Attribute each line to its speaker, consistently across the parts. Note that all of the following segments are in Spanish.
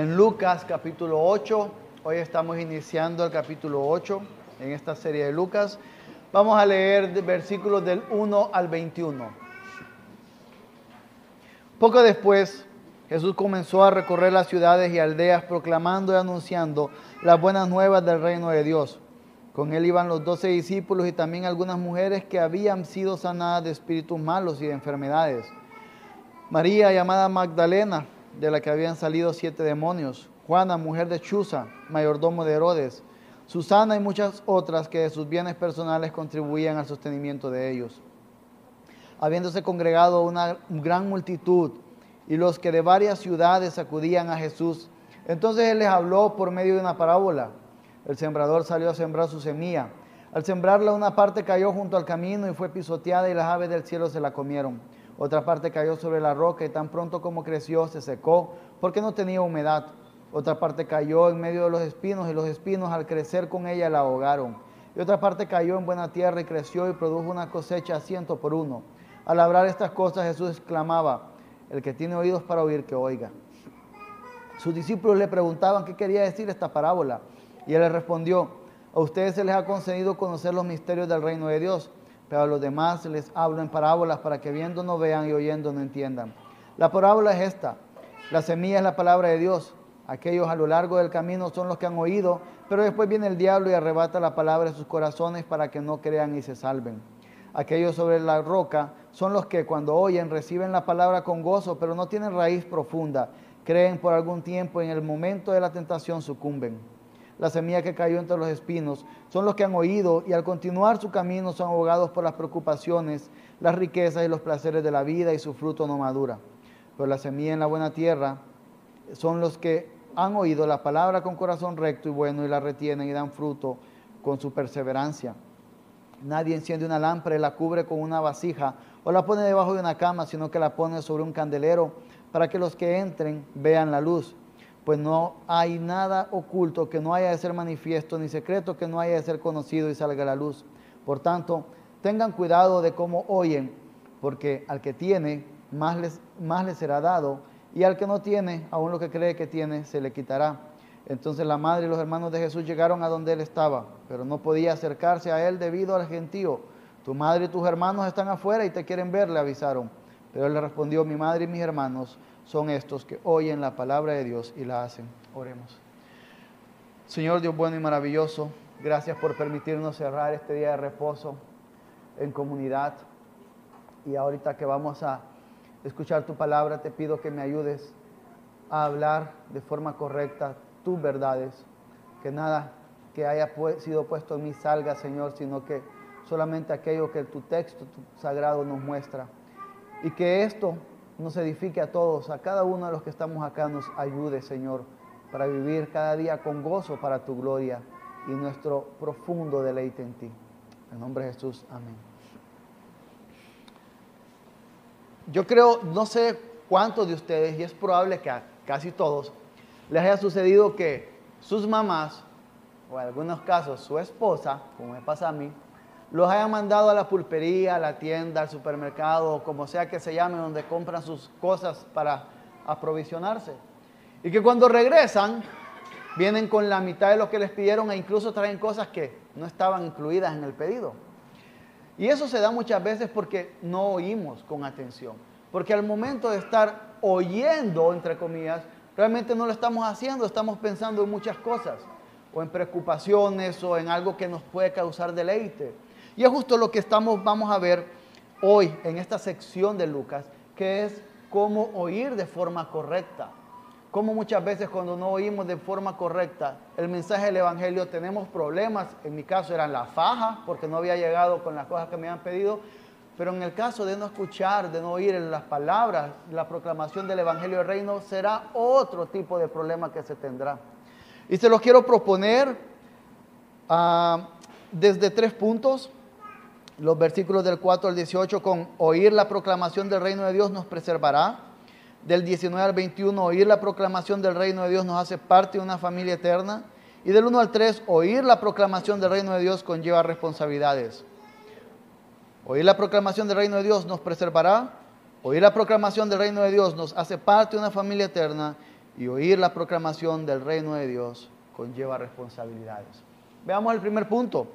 Speaker 1: en Lucas capítulo 8. Hoy estamos iniciando el capítulo 8 en esta serie de Lucas. Vamos a leer versículos del 1 al 21. Poco después, Jesús comenzó a recorrer las ciudades y aldeas proclamando y anunciando las buenas nuevas del reino de Dios. Con él iban los doce discípulos y también algunas mujeres que habían sido sanadas de espíritus malos y de enfermedades. María, llamada Magdalena, de la que habían salido siete demonios. Juana, mujer de Chuza, mayordomo de Herodes. Susana y muchas otras que de sus bienes personales contribuían al sostenimiento de ellos. Habiéndose congregado una gran multitud y los que de varias ciudades acudían a Jesús, entonces él les habló por medio de una parábola el sembrador salió a sembrar su semilla. Al sembrarla una parte cayó junto al camino y fue pisoteada y las aves del cielo se la comieron. Otra parte cayó sobre la roca y tan pronto como creció se secó porque no tenía humedad. Otra parte cayó en medio de los espinos y los espinos al crecer con ella la ahogaron. Y otra parte cayó en buena tierra y creció y produjo una cosecha a ciento por uno. Al hablar estas cosas Jesús exclamaba, el que tiene oídos para oír, que oiga. Sus discípulos le preguntaban qué quería decir esta parábola. Y él le respondió, a ustedes se les ha concedido conocer los misterios del reino de Dios, pero a los demás les hablo en parábolas para que viendo no vean y oyendo no entiendan. La parábola es esta, la semilla es la palabra de Dios. Aquellos a lo largo del camino son los que han oído, pero después viene el diablo y arrebata la palabra de sus corazones para que no crean y se salven. Aquellos sobre la roca son los que cuando oyen reciben la palabra con gozo, pero no tienen raíz profunda. Creen por algún tiempo y en el momento de la tentación sucumben la semilla que cayó entre los espinos, son los que han oído y al continuar su camino son ahogados por las preocupaciones, las riquezas y los placeres de la vida y su fruto no madura. Pero la semilla en la buena tierra son los que han oído la palabra con corazón recto y bueno y la retienen y dan fruto con su perseverancia. Nadie enciende una lámpara y la cubre con una vasija o la pone debajo de una cama, sino que la pone sobre un candelero para que los que entren vean la luz pues no hay nada oculto que no haya de ser manifiesto, ni secreto que no haya de ser conocido y salga a la luz. Por tanto, tengan cuidado de cómo oyen, porque al que tiene, más les, más le será dado, y al que no tiene, aún lo que cree que tiene, se le quitará. Entonces la madre y los hermanos de Jesús llegaron a donde él estaba, pero no podía acercarse a él debido al gentío. Tu madre y tus hermanos están afuera y te quieren ver, le avisaron. Pero él le respondió, mi madre y mis hermanos son estos que oyen la palabra de Dios y la hacen. Oremos. Señor Dios bueno y maravilloso, gracias por permitirnos cerrar este día de reposo en comunidad. Y ahorita que vamos a escuchar tu palabra, te pido que me ayudes a hablar de forma correcta tus verdades, que nada que haya sido puesto en mí salga, Señor, sino que solamente aquello que tu texto sagrado nos muestra. Y que esto nos edifique a todos, a cada uno de los que estamos acá, nos ayude, Señor, para vivir cada día con gozo para tu gloria y nuestro profundo deleite en ti. En nombre de Jesús, amén. Yo creo, no sé cuántos de ustedes, y es probable que a casi todos, les haya sucedido que sus mamás, o en algunos casos su esposa, como me pasa a mí, los hayan mandado a la pulpería, a la tienda, al supermercado, como sea que se llame, donde compran sus cosas para aprovisionarse. Y que cuando regresan, vienen con la mitad de lo que les pidieron e incluso traen cosas que no estaban incluidas en el pedido. Y eso se da muchas veces porque no oímos con atención. Porque al momento de estar oyendo, entre comillas, realmente no lo estamos haciendo, estamos pensando en muchas cosas, o en preocupaciones, o en algo que nos puede causar deleite. Y es justo lo que estamos, vamos a ver hoy en esta sección de Lucas, que es cómo oír de forma correcta. Cómo muchas veces cuando no oímos de forma correcta el mensaje del Evangelio tenemos problemas. En mi caso eran la faja, porque no había llegado con las cosas que me habían pedido. Pero en el caso de no escuchar, de no oír las palabras, la proclamación del Evangelio del Reino, será otro tipo de problema que se tendrá. Y se los quiero proponer ah, desde tres puntos los versículos del 4 al 18 con oír la proclamación del reino de Dios nos preservará. Del 19 al 21, oír la proclamación del reino de Dios nos hace parte de una familia eterna. Y del 1 al 3, oír la proclamación del reino de Dios conlleva responsabilidades. Oír la proclamación del reino de Dios nos preservará. Oír la proclamación del reino de Dios nos hace parte de una familia eterna. Y oír la proclamación del reino de Dios conlleva responsabilidades. Veamos el primer punto.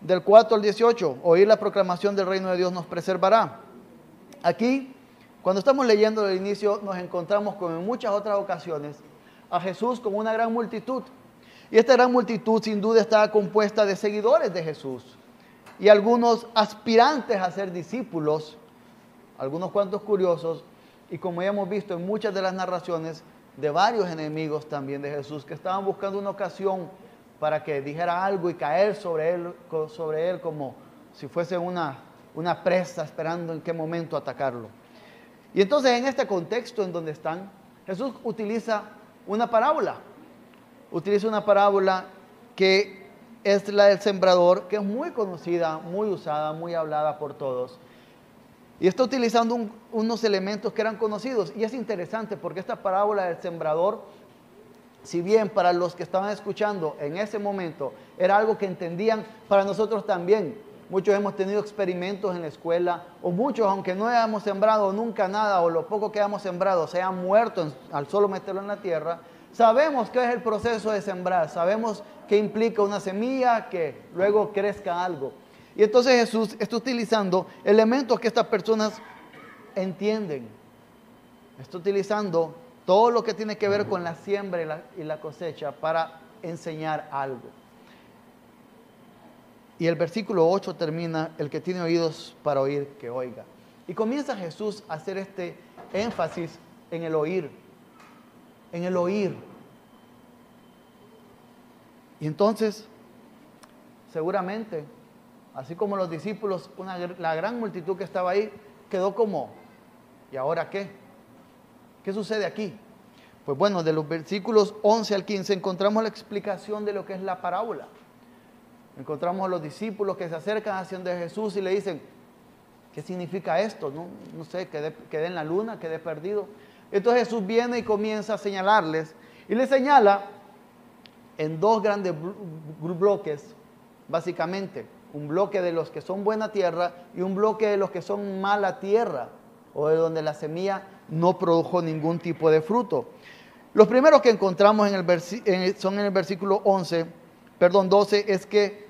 Speaker 1: Del 4 al 18, oír la proclamación del reino de Dios nos preservará. Aquí, cuando estamos leyendo el inicio, nos encontramos como en muchas otras ocasiones a Jesús con una gran multitud. Y esta gran multitud sin duda estaba compuesta de seguidores de Jesús y algunos aspirantes a ser discípulos, algunos cuantos curiosos, y como ya hemos visto en muchas de las narraciones, de varios enemigos también de Jesús que estaban buscando una ocasión para que dijera algo y caer sobre él, sobre él como si fuese una, una presa esperando en qué momento atacarlo. Y entonces en este contexto en donde están, Jesús utiliza una parábola. Utiliza una parábola que es la del sembrador, que es muy conocida, muy usada, muy hablada por todos. Y está utilizando unos elementos que eran conocidos. Y es interesante porque esta parábola del sembrador, si bien para los que estaban escuchando en ese momento era algo que entendían, para nosotros también. Muchos hemos tenido experimentos en la escuela, o muchos, aunque no hayamos sembrado nunca nada, o lo poco que hayamos sembrado se han muerto al solo meterlo en la tierra, sabemos qué es el proceso de sembrar, sabemos qué implica una semilla que luego crezca algo. Y entonces Jesús está utilizando elementos que estas personas entienden. Está utilizando todo lo que tiene que ver con la siembra y la, cosecha para enseñar algo. Y el versículo 8 termina, el que tiene oídos para oír, que oiga. Y comienza Jesús a hacer este énfasis en el oír, en el oír. Y entonces, seguramente Así como los discípulos, la gran multitud que estaba ahí quedó como, ¿y ahora qué? ¿Qué sucede aquí? Pues bueno, de los versículos 11 al 15 encontramos la explicación de lo que es la parábola. Encontramos a los discípulos que se acercan hacia de Jesús y le dicen, ¿qué significa esto? No, no sé, quedé, quedé en la luna, quedé perdido. Entonces Jesús viene y comienza a señalarles y les señala en dos grandes bloques, básicamente un bloque de los que son buena tierra y un bloque de los que son mala tierra, o de donde la semilla no produjo ningún tipo de fruto. Los primeros que encontramos en el son en el versículo 11, perdón, 12, es que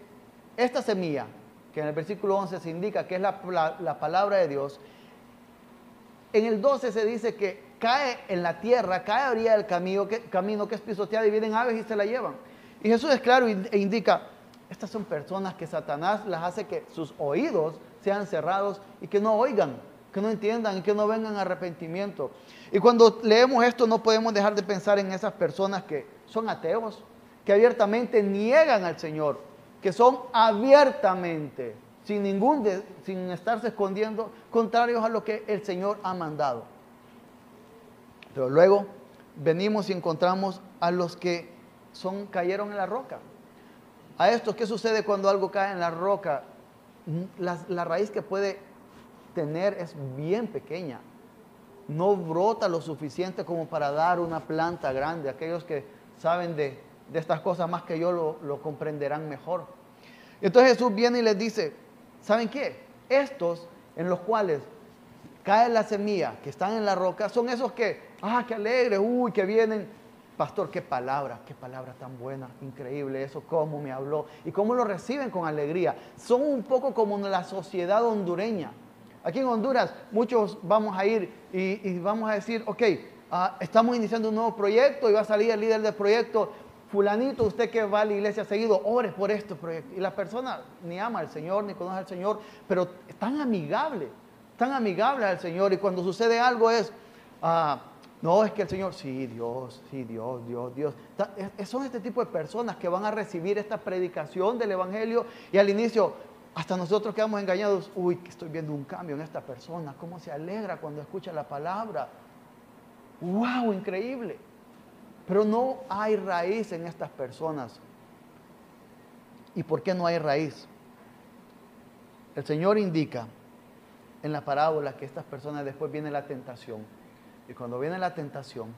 Speaker 1: esta semilla, que en el versículo 11 se indica que es la, palabra de Dios, en el 12 se dice que cae en la tierra, cae a orilla del camino que, camino que es pisoteada y vienen aves y se la llevan. Y Jesús es claro e indica, estas son personas que Satanás las hace que sus oídos sean cerrados y que no oigan, que no entiendan y que no vengan arrepentimiento. Y cuando leemos esto no podemos dejar de pensar en esas personas que son ateos, que abiertamente niegan al Señor, que son abiertamente, sin ningún sin estarse escondiendo, contrarios a lo que el Señor ha mandado. Pero luego venimos y encontramos a los que son cayeron en la roca a esto, ¿qué sucede cuando algo cae en la roca? Mm, la, raíz que puede tener es bien pequeña. No brota lo suficiente como para dar una planta grande. Aquellos que saben de, estas cosas más que yo lo, lo comprenderán mejor. Entonces Jesús viene y les dice, ¿saben qué? Estos en los cuales cae la semilla, que están en la roca, son esos que, ah, qué alegre, uy, que vienen Pastor, qué palabra, qué palabra tan buena, increíble eso, cómo me habló y cómo lo reciben con alegría. Son un poco como la sociedad hondureña. Aquí en Honduras muchos vamos a ir y, vamos a decir, ok, ah, estamos iniciando un nuevo proyecto y va a salir el líder del proyecto, fulanito, usted que va a la iglesia seguido, ore por este proyecto. Y la persona ni ama al Señor, ni conoce al Señor, pero tan amigable, tan amigable al Señor. Y cuando sucede algo es... Ah, no, es que el Señor, sí, Dios, sí, Dios, Dios, Dios. Son este tipo de personas que van a recibir esta predicación del Evangelio y al inicio hasta nosotros quedamos engañados. Uy, que estoy viendo un cambio en esta persona. ¿Cómo se alegra cuando escucha la palabra? ¡Wow! Increíble. Pero no hay raíz en estas personas. ¿Y por qué no hay raíz? El Señor indica en la parábola que estas personas después viene la tentación y cuando viene la tentación,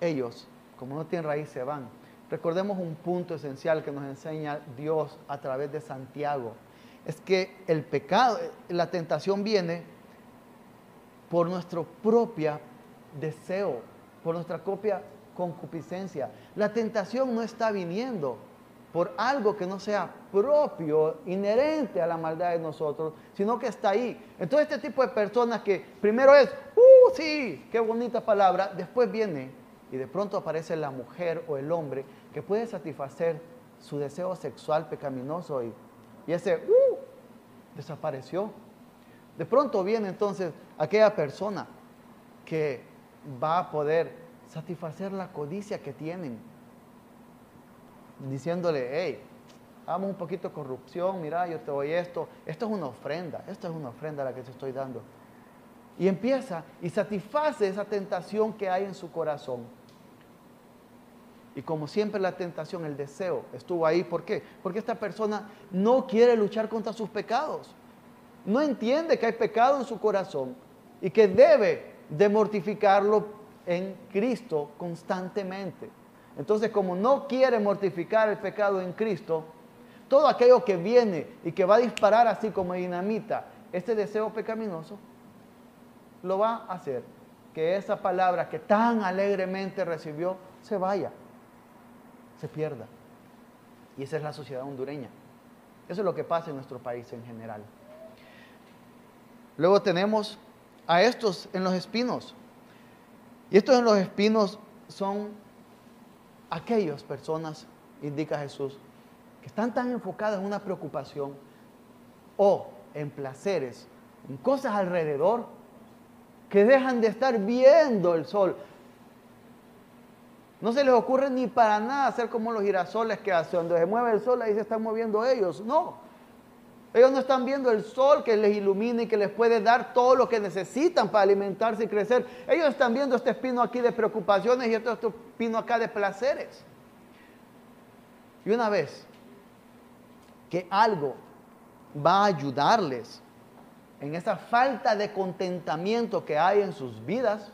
Speaker 1: ellos, como no tienen raíz, se van. Recordemos un punto esencial que nos enseña Dios a través de Santiago. Es que el pecado, la tentación viene por nuestro propio deseo por nuestra copia concupiscencia. La tentación no está viniendo por algo que no sea propio, inherente a la maldad de nosotros, sino que está ahí. Entonces este tipo de personas que primero es, uh, sí, qué bonita palabra, después viene y de pronto aparece la mujer o el hombre que puede satisfacer su deseo sexual pecaminoso y, y ese, uh, desapareció. De pronto viene entonces aquella persona que va a poder satisfacer la codicia que tienen, diciéndole, hey, hagamos un poquito de corrupción, mira, yo te doy esto, esto es una ofrenda, esto es una ofrenda a la que te estoy dando. Y empieza y satisface esa tentación que hay en su corazón. Y como siempre la tentación, el deseo estuvo ahí. ¿Por qué? Porque esta persona no quiere luchar contra sus pecados. No entiende que hay pecado en su corazón y que debe de mortificarlo en Cristo constantemente. Entonces, como no quiere mortificar el pecado en Cristo, todo aquello que viene y que va a disparar así como dinamita este deseo pecaminoso, lo va a hacer que esa palabra que tan alegremente recibió se vaya, se pierda. Y esa es la sociedad hondureña. Eso es lo que pasa en nuestro país en general. Luego tenemos a estos en los espinos. Y estos en los espinos son aquellas personas, indica Jesús, que están tan enfocadas en una preocupación o en placeres, en cosas alrededor, que dejan de estar viendo el sol. No se les ocurre ni para nada hacer como los girasoles que hace, donde se mueve el sol, ahí se están moviendo ellos. No, ellos no están viendo el sol que les ilumina y que les puede dar todo lo que necesitan para alimentarse y crecer. Ellos están viendo este espino aquí de preocupaciones y este, espino acá de placeres. Y una vez que algo va a ayudarles en esa falta de contentamiento que hay en sus vidas,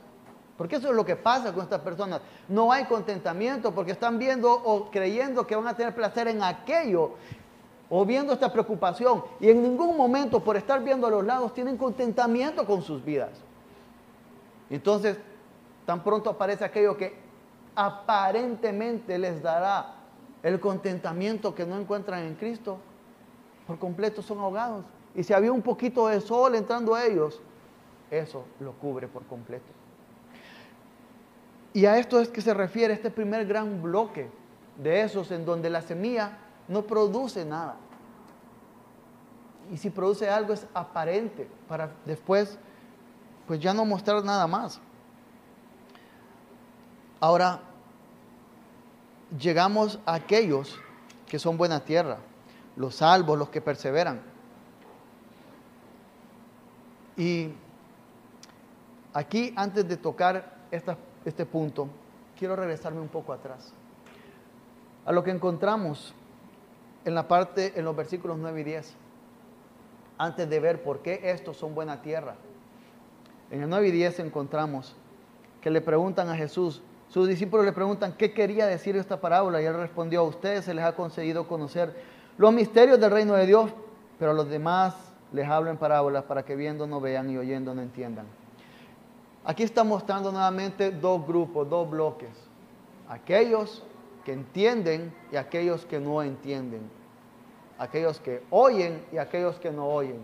Speaker 1: porque eso es lo que pasa con estas personas. No hay contentamiento porque están viendo o creyendo que van a tener placer en aquello o viendo esta preocupación y en ningún momento por estar viendo a los lados tienen contentamiento con sus vidas. Entonces, tan pronto aparece aquello que aparentemente les dará el contentamiento que no encuentran en Cristo, por completo son ahogados. Y si había un poquito de sol entrando a ellos, eso lo cubre por completo. Y a esto es que se refiere este primer gran bloque de esos en donde la semilla no produce nada. Y si produce algo es aparente para después, pues ya no mostrar nada más. Ahora, llegamos a aquellos que son buena tierra, los salvos, los que perseveran. Y aquí, antes de tocar este punto, quiero regresarme un poco atrás. A lo que encontramos en la parte, en los versículos 9 y 10, antes de ver por qué estos son buena tierra. En el 9 y 10 encontramos que le preguntan a Jesús, sus discípulos le preguntan qué quería decir esta parábola y él respondió, a ustedes se les ha concedido conocer los misterios del reino de Dios, pero a los demás les hablo en parábolas para que viendo no vean y oyendo no entiendan. Aquí está mostrando nuevamente dos grupos, dos bloques. Aquellos que entienden y aquellos que no entienden aquellos que oyen y aquellos que no oyen.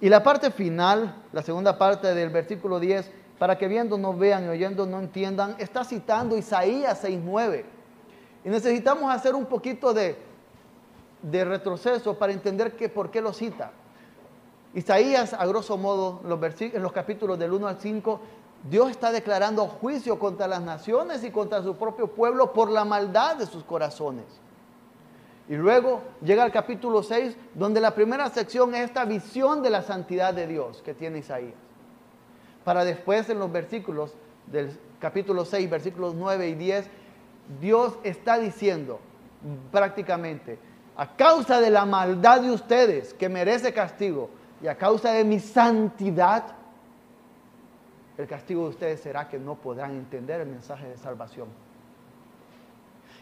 Speaker 1: Y la parte final, la segunda parte del versículo 10, para que viendo no vean y oyendo no entiendan, está citando Isaías 6.9. Y necesitamos hacer un poquito de, de retroceso para entender que, por qué lo cita. Isaías, a grosso modo, en los capítulos del 1 al 5, Dios está declarando juicio contra las naciones y contra su propio pueblo por la maldad de sus corazones. Y luego llega el capítulo 6, donde la primera sección es esta visión de la santidad de Dios que tiene Isaías. Para después en los versículos del capítulo 6, versículos 9 y 10, Dios está diciendo prácticamente, a causa de la maldad de ustedes que merece castigo y a causa de mi santidad, el castigo de ustedes será que no podrán entender el mensaje de salvación.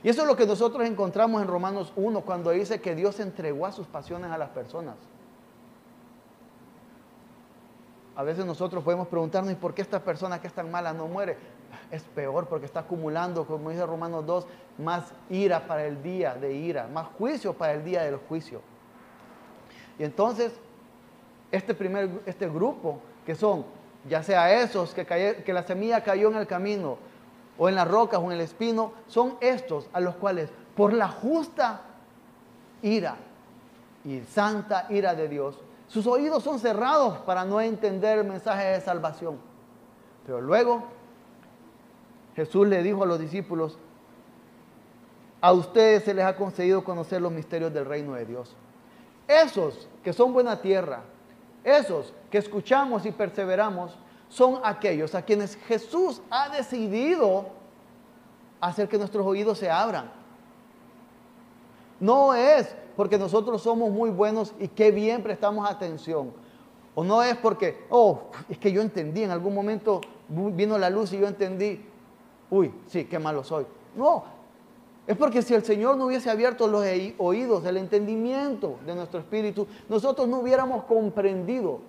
Speaker 1: Y eso es lo que nosotros encontramos en Romanos 1 cuando dice que Dios entregó a sus pasiones a las personas. a veces nosotros podemos preguntarnos, ¿y por qué esta persona que es tan mala no muere? Es peor porque está acumulando, como dice Romanos 2, más ira para el día de ira, más juicio para el día del juicio. Y entonces, este primer este grupo, que son ya sea esos que, que la semilla cayó en el camino, o en las rocas, o en el espino, son estos a los cuales, por la justa ira y santa ira de Dios, sus oídos son cerrados para no entender el mensaje de salvación. Pero luego Jesús le dijo a los discípulos, a ustedes se les ha concedido conocer los misterios del reino de Dios. Esos que son buena tierra, esos que escuchamos y perseveramos, son aquellos a quienes Jesús ha decidido hacer que nuestros oídos se abran. No es porque nosotros somos muy buenos y qué bien prestamos atención. O no es porque, oh, es que yo entendí, en algún momento vino la luz y yo entendí, uy, sí, qué malo soy. No, es porque si el Señor no hubiese abierto los oídos, el entendimiento de nuestro espíritu, nosotros no hubiéramos comprendido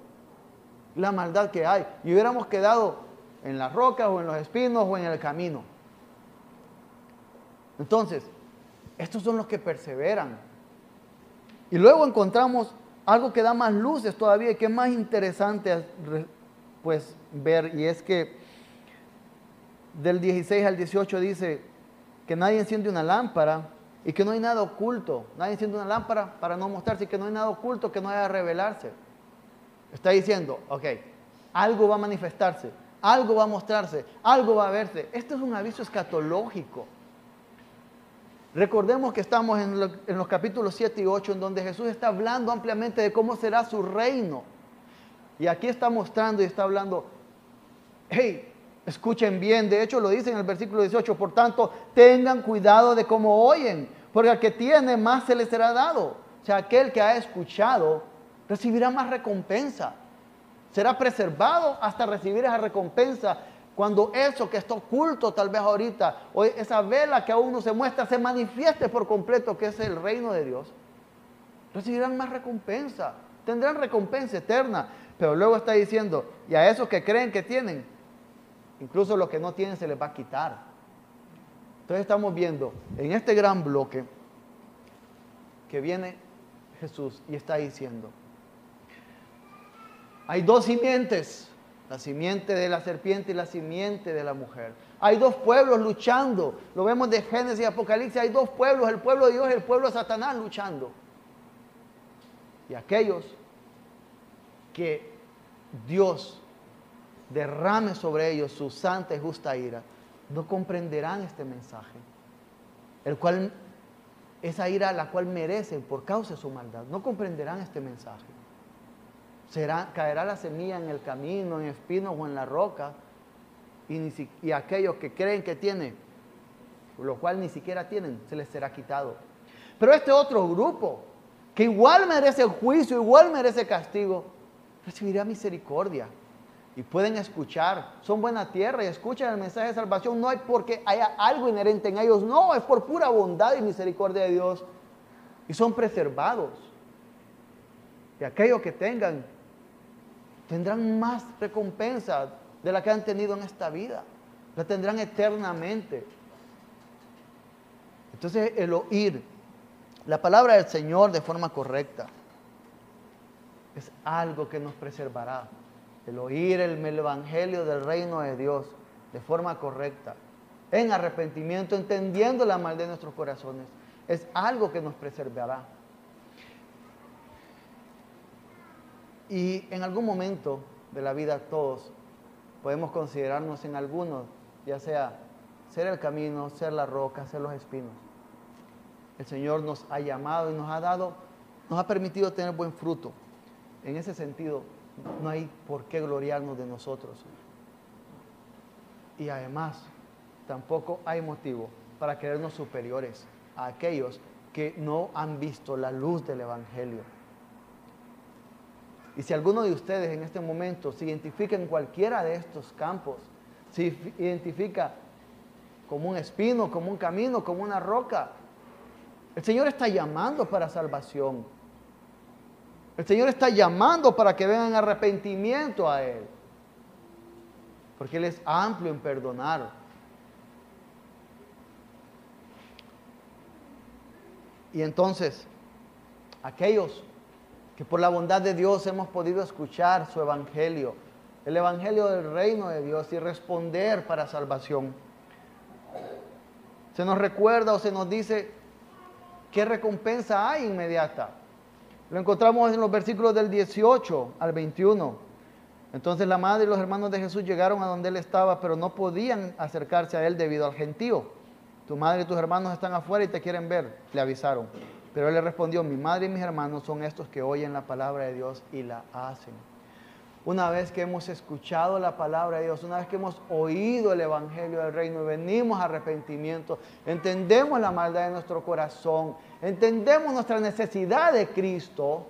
Speaker 1: la maldad que hay y hubiéramos quedado en las rocas o en los espinos o en el camino. Entonces, estos son los que perseveran, y luego encontramos algo que da más luces todavía y que es más interesante pues ver y es que del 16 al 18 dice que nadie enciende una lámpara y que no hay nada oculto. Nadie enciende una lámpara para no mostrarse y que no hay nada oculto que no haya revelarse. Está diciendo, ok, algo va a manifestarse, algo va a mostrarse, algo va a verse. Esto es un aviso escatológico. Recordemos que estamos en, los capítulos 7 y 8 en donde Jesús está hablando ampliamente de cómo será su reino. Y aquí está mostrando y está hablando, hey, escuchen bien, de hecho lo dice en el versículo 18, por tanto, tengan cuidado de cómo oyen, porque al que tiene más se le será dado. O sea, aquel que ha escuchado recibirá más recompensa. Será preservado hasta recibir esa recompensa cuando eso que está oculto tal vez ahorita, o esa vela que aún no se muestra, se manifieste por completo que es el reino de Dios, recibirán más recompensa, tendrán recompensa eterna. Pero luego está diciendo, y a esos que creen que tienen, incluso los que no tienen se les va a quitar. Entonces estamos viendo en este gran bloque que viene Jesús y está diciendo, hay dos simientes la simiente de la serpiente y la simiente de la mujer. Hay dos pueblos luchando. Lo vemos de Génesis y Apocalipsis. Hay dos pueblos, el pueblo de Dios y el pueblo de Satanás luchando. Y aquellos que Dios derrame sobre ellos su santa y justa ira, no comprenderán este mensaje, el cual esa ira la cual merecen por causa de su maldad, no comprenderán este mensaje caerá la semilla en el camino, en espinos o en la roca, y, aquellos que creen que tienen, lo cual ni siquiera tienen, se les será quitado. Pero este otro grupo, que igual merece juicio, igual merece castigo, recibirá misericordia. Y pueden escuchar, son buena tierra y escuchan el mensaje de salvación. No hay porque haya algo inherente en ellos, no, es por pura bondad y misericordia de Dios. Y son preservados. Y aquellos que tengan tendrán más recompensa de la que han tenido en esta vida. La tendrán eternamente. Entonces el oír la palabra del Señor de forma correcta es algo que nos preservará. El oír el, Evangelio del reino de Dios de forma correcta, en arrepentimiento, entendiendo la mal de nuestros corazones, es algo que nos preservará. Y en algún momento de la vida todos podemos considerarnos en algunos, ya sea ser el camino, ser la roca, ser los espinos. El Señor nos ha llamado y nos ha dado, nos ha permitido tener buen fruto. En ese sentido, no hay por qué gloriarnos de nosotros. Y además, tampoco hay motivo para creernos superiores a aquellos que no han visto la luz del Evangelio. Y si alguno de ustedes en este momento se identifica en cualquiera de estos campos, se identifica como un espino, como un camino, como una roca, el Señor está llamando para salvación. El Señor está llamando para que vengan arrepentimiento a Él. Porque Él es amplio en perdonar. Y entonces, aquellos que por la bondad de Dios hemos podido escuchar su evangelio, el evangelio del reino de Dios y responder para salvación. Se nos recuerda o se nos dice qué recompensa hay inmediata. Lo encontramos en los versículos del 18 al 21. Entonces la madre y los hermanos de Jesús llegaron a donde él estaba, pero no podían acercarse a él debido al gentío. Tu madre y tus hermanos están afuera y te quieren ver, le avisaron. Pero él le respondió, mi madre y mis hermanos son estos que oyen la palabra de Dios y la hacen. Una vez que hemos escuchado la palabra de Dios, una vez que hemos oído el Evangelio del Reino venimos a arrepentimiento, entendemos la maldad de nuestro corazón, entendemos nuestra necesidad de Cristo,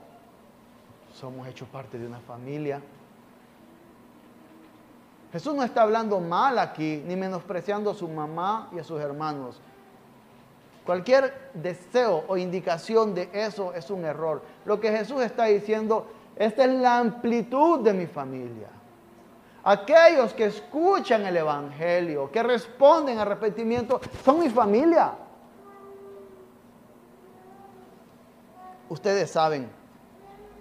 Speaker 1: somos hechos parte de una familia. Jesús no está hablando mal aquí, ni menospreciando a su mamá y a sus hermanos. Cualquier deseo o indicación de eso es un error. Lo que Jesús está diciendo, esta es la amplitud de mi familia. Aquellos que escuchan el Evangelio, que responden al arrepentimiento, son mi familia. Ustedes saben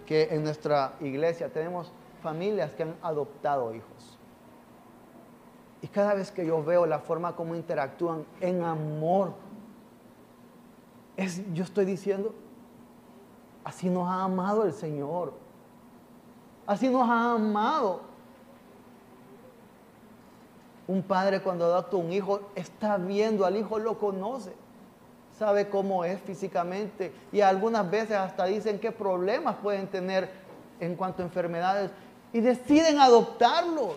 Speaker 1: que en nuestra iglesia tenemos familias que han adoptado hijos. Y cada vez que yo veo la forma como interactúan en amor yo estoy diciendo, así nos ha amado el Señor. Así nos ha amado. Un padre cuando adopta un hijo está viendo al hijo, lo conoce, sabe cómo es físicamente. Y algunas veces hasta dicen qué problemas pueden tener en cuanto a enfermedades. Y deciden adoptarlos.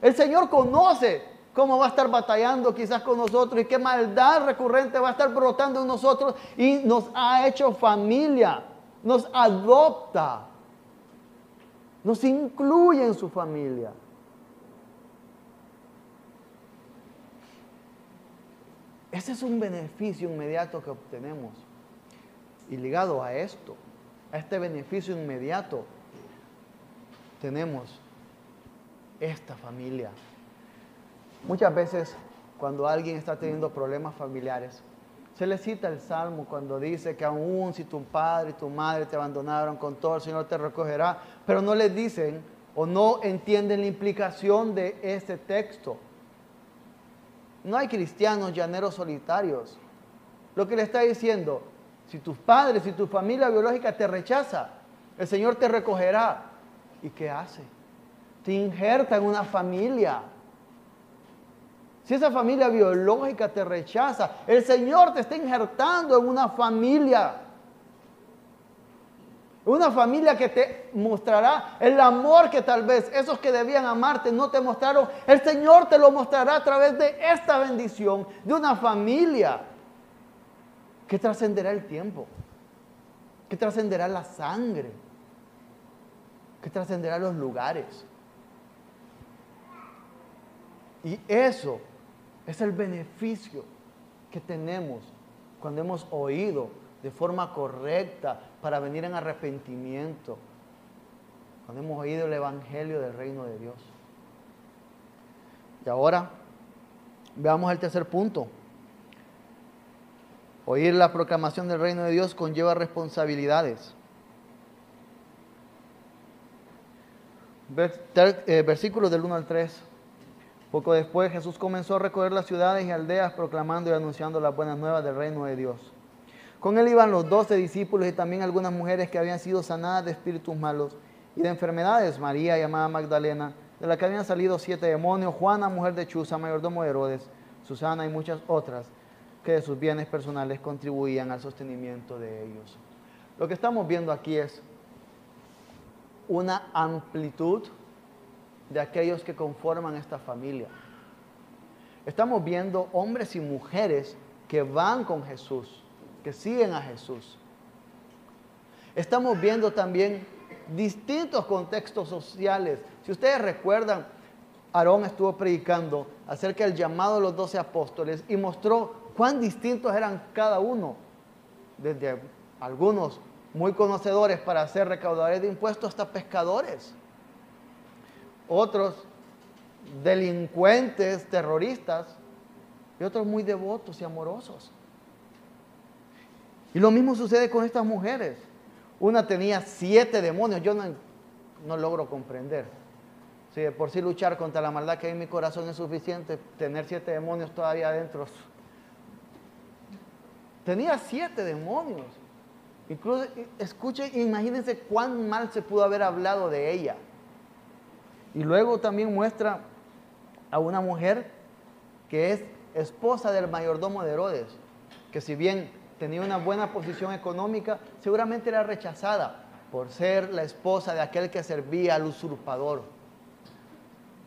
Speaker 1: El Señor conoce cómo va a estar batallando quizás con nosotros y qué maldad recurrente va a estar brotando en nosotros. Y nos ha hecho familia, nos adopta, nos incluye en su familia. Ese es un beneficio inmediato que obtenemos. Y ligado a esto, a este beneficio inmediato, tenemos esta familia. Muchas veces cuando alguien está teniendo problemas familiares, se le cita el Salmo cuando dice que aún si tu padre y tu madre te abandonaron con todo, el Señor te recogerá, pero no le dicen o no entienden la implicación de ese texto. No hay cristianos llaneros solitarios. Lo que le está diciendo, si tus padres y tu familia biológica te rechaza, el Señor te recogerá. ¿Y qué hace? Te injerta en una familia si esa familia biológica te rechaza, el Señor te está injertando en una familia. Una familia que te mostrará el amor que tal vez esos que debían amarte no te mostraron. El Señor te lo mostrará a través de esta bendición de una familia que trascenderá el tiempo, que trascenderá la sangre, que trascenderá los lugares. Y eso es el beneficio que tenemos cuando hemos oído de forma correcta para venir en arrepentimiento. Cuando hemos oído el Evangelio del reino de Dios. Y ahora veamos el tercer punto. Oír la proclamación del reino de Dios conlleva responsabilidades. Eh, versículos del 1 al 3. Poco después Jesús comenzó a recorrer las ciudades y aldeas proclamando y anunciando las buenas nuevas del reino de Dios. Con él iban los doce discípulos y también algunas mujeres que habían sido sanadas de espíritus malos y de enfermedades. María, llamada Magdalena, de la que habían salido siete demonios, Juana, mujer de Chuza, mayordomo de Herodes, Susana y muchas otras que de sus bienes personales contribuían al sostenimiento de ellos. Lo que estamos viendo aquí es una amplitud de aquellos que conforman esta familia. Estamos viendo hombres y mujeres que van con Jesús, que siguen a Jesús. Estamos viendo también distintos contextos sociales. Si ustedes recuerdan, Aarón estuvo predicando acerca del llamado de los doce apóstoles y mostró cuán distintos eran cada uno. Desde algunos muy conocedores para ser recaudadores de impuestos, hasta pescadores. Otros delincuentes, terroristas, y otros muy devotos y amorosos. Y lo mismo sucede con estas mujeres. Una tenía siete demonios, yo no, logro comprender. Si de por sí luchar contra la maldad que hay en mi corazón es suficiente, tener siete demonios todavía adentro. Tenía siete demonios. Incluso, escuchen, imagínense cuán mal se pudo haber hablado de ella. Y luego también muestra a una mujer que es esposa del mayordomo de Herodes, que si bien tenía una buena posición económica, seguramente era rechazada por ser la esposa de aquel que servía al usurpador,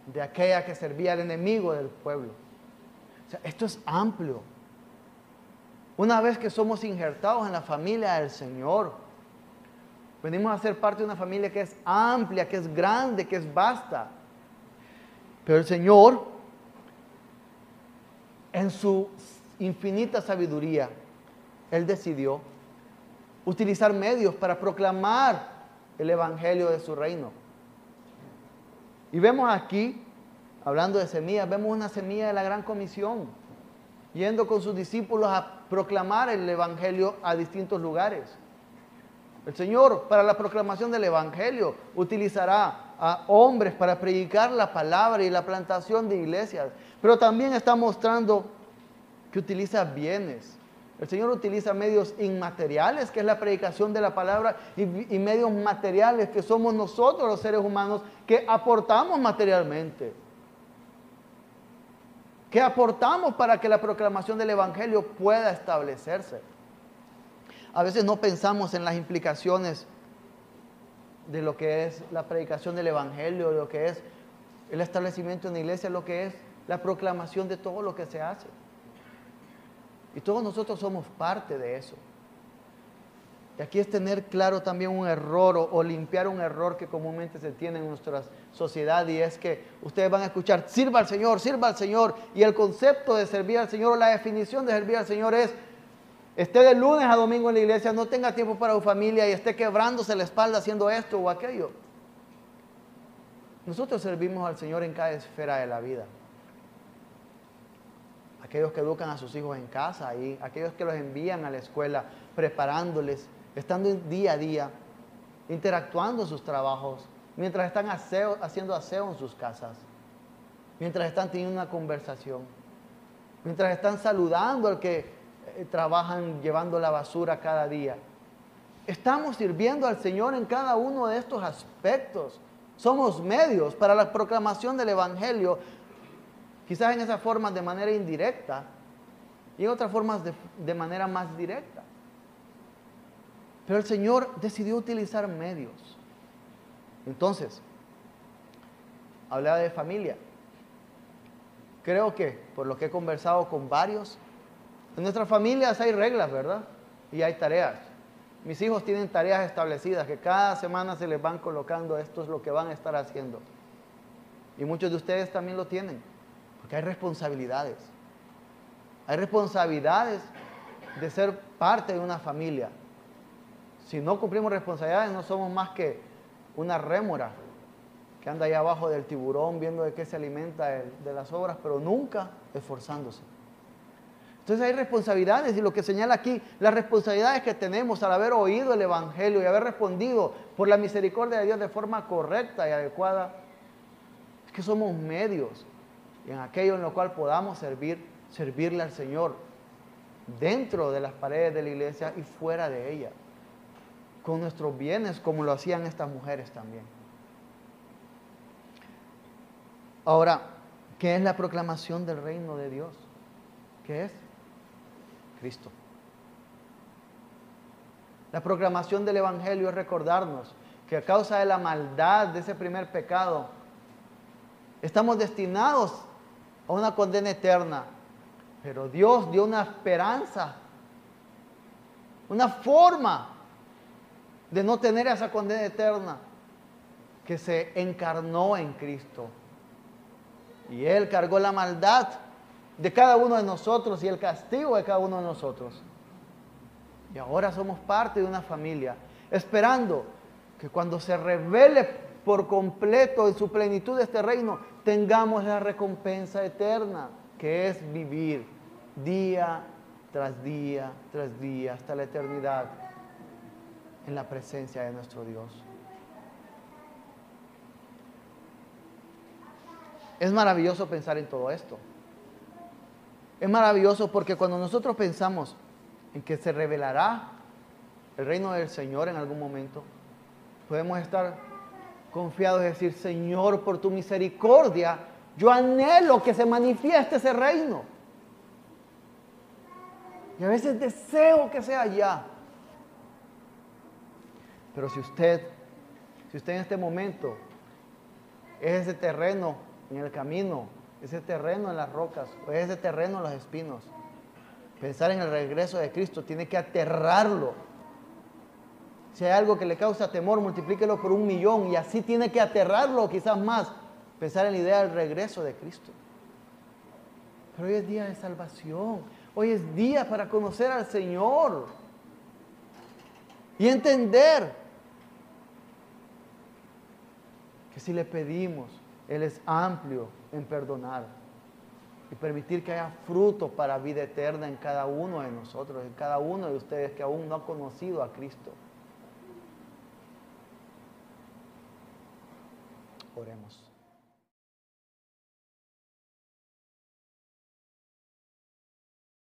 Speaker 1: de aquella que servía al enemigo del pueblo. O sea, esto es amplio. Una vez que somos injertados en la familia del Señor, venimos a ser parte de una familia que es amplia, que es grande, que es vasta. Pero el Señor, en su infinita sabiduría, Él decidió utilizar medios para proclamar el Evangelio de su reino. Y vemos aquí, hablando de semillas, vemos una semilla de la gran comisión, yendo con sus discípulos a proclamar el Evangelio a distintos lugares. El Señor, para la proclamación del Evangelio, utilizará a hombres para predicar la palabra y la plantación de iglesias, pero también está mostrando que utiliza bienes. El Señor utiliza medios inmateriales, que es la predicación de la palabra, y, y medios materiales, que somos nosotros los seres humanos, que aportamos materialmente. Que aportamos para que la proclamación del Evangelio pueda establecerse. A veces no pensamos en las implicaciones de lo que es la predicación del Evangelio, de lo que es el establecimiento de una iglesia, lo que es la proclamación de todo lo que se hace. Y todos nosotros somos parte de eso. Y aquí es tener claro también un error o, limpiar un error que comúnmente se tiene en nuestra sociedad y es que ustedes van a escuchar, sirva al Señor, sirva al Señor. Y el concepto de servir al Señor o la definición de servir al Señor es esté de lunes a domingo en la iglesia, no tenga tiempo para su familia y esté quebrándose la espalda haciendo esto o aquello. Nosotros servimos al Señor en cada esfera de la vida. Aquellos que educan a sus hijos en casa y aquellos que los envían a la escuela, preparándoles, estando día a día, interactuando en sus trabajos, mientras están haciendo aseo en sus casas, mientras están teniendo una conversación, mientras están saludando al que eh, trabajan llevando la basura cada día. Estamos sirviendo al Señor en cada uno de estos aspectos. Somos medios para la proclamación del Evangelio, quizás en esas formas de manera indirecta y en otras formas de, de manera más directa. Pero el Señor decidió utilizar medios. Entonces, hablaba de familia. Creo que, por lo que he conversado con varios, en nuestras familias hay reglas, ¿verdad? Y hay tareas. Mis hijos tienen tareas establecidas que cada semana se les van colocando, esto es lo que van a estar haciendo. Y muchos de ustedes también lo tienen, porque hay responsabilidades. Hay responsabilidades de ser parte de una familia. Si no cumplimos responsabilidades, no somos más que una rémora que anda ahí abajo del tiburón viendo de qué se alimenta de las obras, pero nunca esforzándose. Entonces hay responsabilidades y lo que señala aquí, las responsabilidades que tenemos al haber oído el Evangelio y haber respondido por la misericordia de Dios de forma correcta y adecuada, es que somos medios en aquello en lo cual podamos servir, servirle al Señor dentro de las paredes de la iglesia y fuera de ella, con nuestros bienes como lo hacían estas mujeres también. Ahora, ¿qué es la proclamación del reino de Dios? ¿Qué es? Cristo. La proclamación del Evangelio es recordarnos que a causa de la maldad de ese primer pecado, estamos destinados a una condena eterna. Pero Dios dio una esperanza, una forma de no tener esa condena eterna, que se encarnó en Cristo. Y Él cargó la maldad de cada uno de nosotros y el castigo de cada uno de nosotros. Y ahora somos parte de una familia esperando que cuando se revele por completo en su plenitud este reino, tengamos la recompensa eterna, que es vivir día tras día tras día hasta la eternidad en la presencia de nuestro Dios. Es maravilloso pensar en todo esto. Es maravilloso porque cuando nosotros pensamos en que se revelará el reino del Señor en algún momento, podemos estar confiados y decir, Señor, por tu misericordia, yo anhelo que se manifieste ese reino. Y a veces deseo que sea ya. Pero si usted, si usted en este momento es ese terreno en el camino, ese terreno en las rocas, o es ese terreno en los espinos, pensar en el regreso de Cristo tiene que aterrarlo. Si hay algo que le causa temor, multiplíquelo por un millón y así tiene que aterrarlo, quizás más, pensar en la idea del regreso de Cristo. Pero hoy es día de salvación, hoy es día para conocer al Señor y entender que si le pedimos, Él es amplio en perdonar y permitir que haya fruto para vida eterna en cada uno de nosotros, en cada uno de ustedes que aún no ha conocido a Cristo. Oremos.